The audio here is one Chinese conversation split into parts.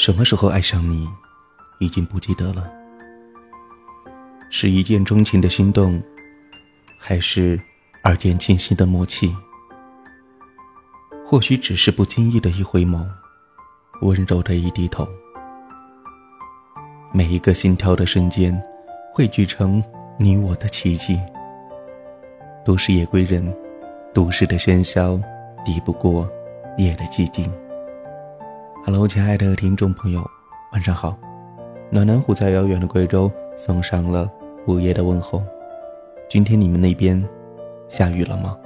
什么时候爱上你，已经不记得了。是一见钟情的心动，还是二见倾心的默契？或许只是不经意的一回眸，温柔的一低头。每一个心跳的瞬间，汇聚成你我的奇迹。都市夜归人，都市的喧嚣抵不过夜的寂静。Hello，亲爱的听众朋友，晚上好。暖暖虎在遥远的贵州送上了午夜的问候。今天你们那边下雨了吗？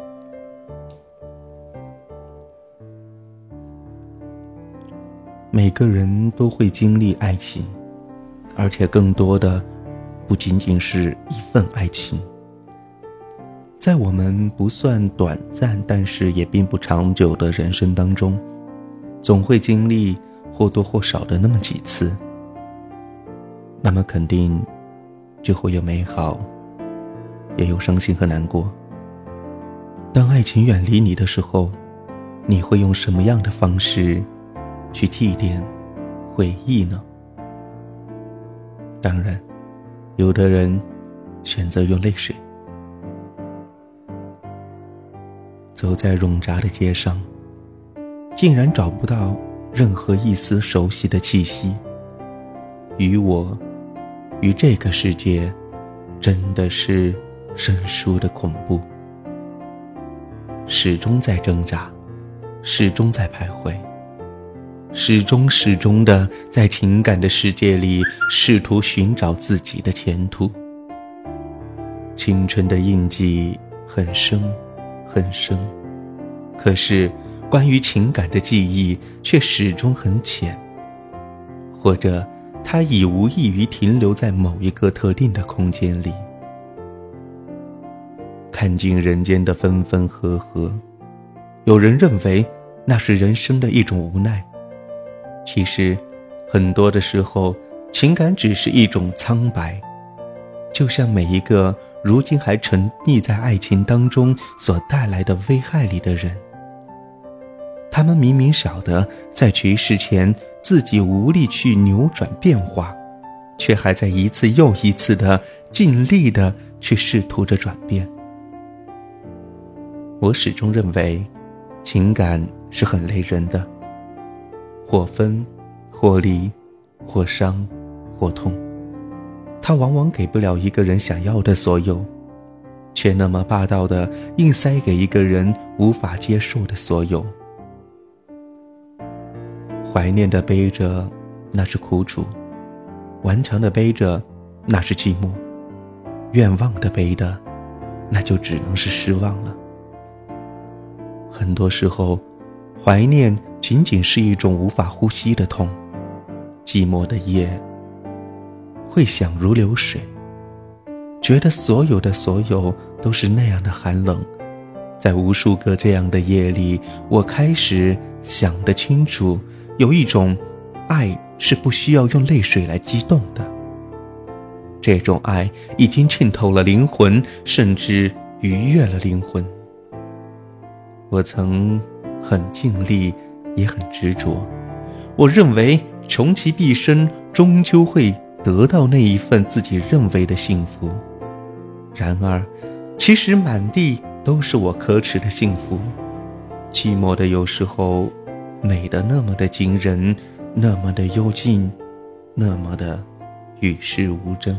每个人都会经历爱情，而且更多的不仅仅是一份爱情。在我们不算短暂，但是也并不长久的人生当中。总会经历或多或少的那么几次，那么肯定就会有美好，也有伤心和难过。当爱情远离你的时候，你会用什么样的方式去祭奠回忆呢？当然，有的人选择用泪水，走在冗杂的街上。竟然找不到任何一丝熟悉的气息。与我，与这个世界，真的是生疏的恐怖。始终在挣扎，始终在徘徊，始终始终的在情感的世界里试图寻找自己的前途。青春的印记很深，很深，可是。关于情感的记忆却始终很浅，或者它已无异于停留在某一个特定的空间里。看尽人间的分分合合，有人认为那是人生的一种无奈。其实，很多的时候，情感只是一种苍白，就像每一个如今还沉溺在爱情当中所带来的危害里的人。他们明明晓得在局势前自己无力去扭转变化，却还在一次又一次的尽力的去试图着转变。我始终认为，情感是很累人的，或分，或离，或伤，或痛，它往往给不了一个人想要的所有，却那么霸道的硬塞给一个人无法接受的所有。怀念的背着，那是苦楚；顽强的背着，那是寂寞；愿望的背的，那就只能是失望了。很多时候，怀念仅仅是一种无法呼吸的痛。寂寞的夜，会想如流水，觉得所有的所有都是那样的寒冷。在无数个这样的夜里，我开始想得清楚。有一种，爱是不需要用泪水来激动的。这种爱已经浸透了灵魂，甚至逾越了灵魂。我曾很尽力，也很执着。我认为穷其毕生，终究会得到那一份自己认为的幸福。然而，其实满地都是我可耻的幸福。寂寞的有时候。美的那么的惊人，那么的幽静，那么的与世无争。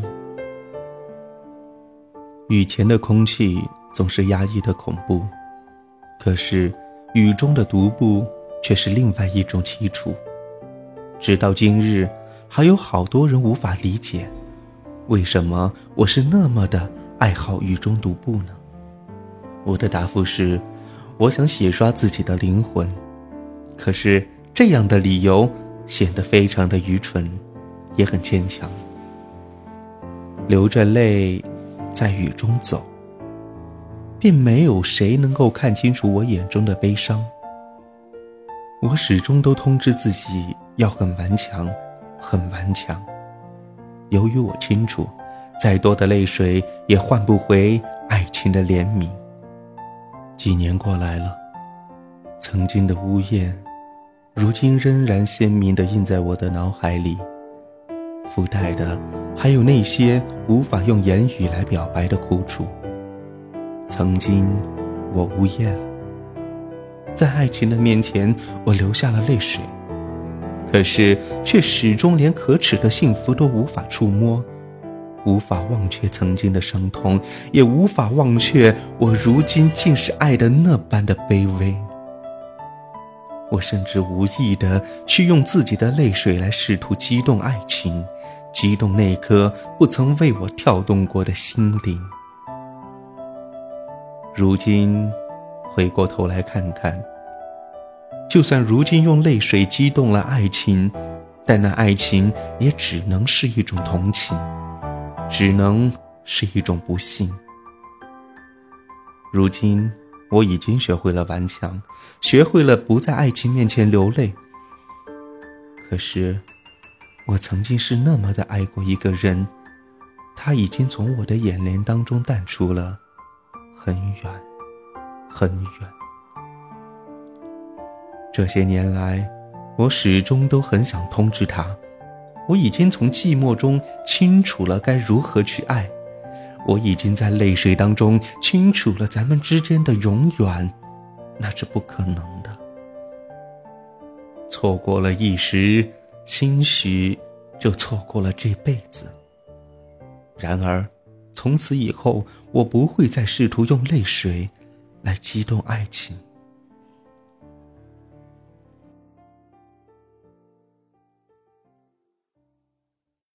雨前的空气总是压抑的恐怖，可是雨中的独步却是另外一种凄楚。直到今日，还有好多人无法理解，为什么我是那么的爱好雨中独步呢？我的答复是，我想洗刷自己的灵魂。可是这样的理由显得非常的愚蠢，也很牵强。流着泪，在雨中走，并没有谁能够看清楚我眼中的悲伤。我始终都通知自己要很顽强，很顽强。由于我清楚，再多的泪水也换不回爱情的怜悯。几年过来了，曾经的呜咽。如今仍然鲜明地印在我的脑海里。附带的还有那些无法用言语来表白的苦楚。曾经，我呜咽了，在爱情的面前，我流下了泪水，可是却始终连可耻的幸福都无法触摸，无法忘却曾经的伤痛，也无法忘却我如今竟是爱的那般的卑微。我甚至无意的去用自己的泪水来试图激动爱情，激动那颗不曾为我跳动过的心灵。如今，回过头来看看，就算如今用泪水激动了爱情，但那爱情也只能是一种同情，只能是一种不幸。如今。我已经学会了顽强，学会了不在爱情面前流泪。可是，我曾经是那么的爱过一个人，他已经从我的眼帘当中淡出了很远，很远。这些年来，我始终都很想通知他，我已经从寂寞中清楚了该如何去爱。我已经在泪水当中清楚了咱们之间的永远，那是不可能的。错过了一时，兴许就错过了这辈子。然而，从此以后，我不会再试图用泪水来激动爱情。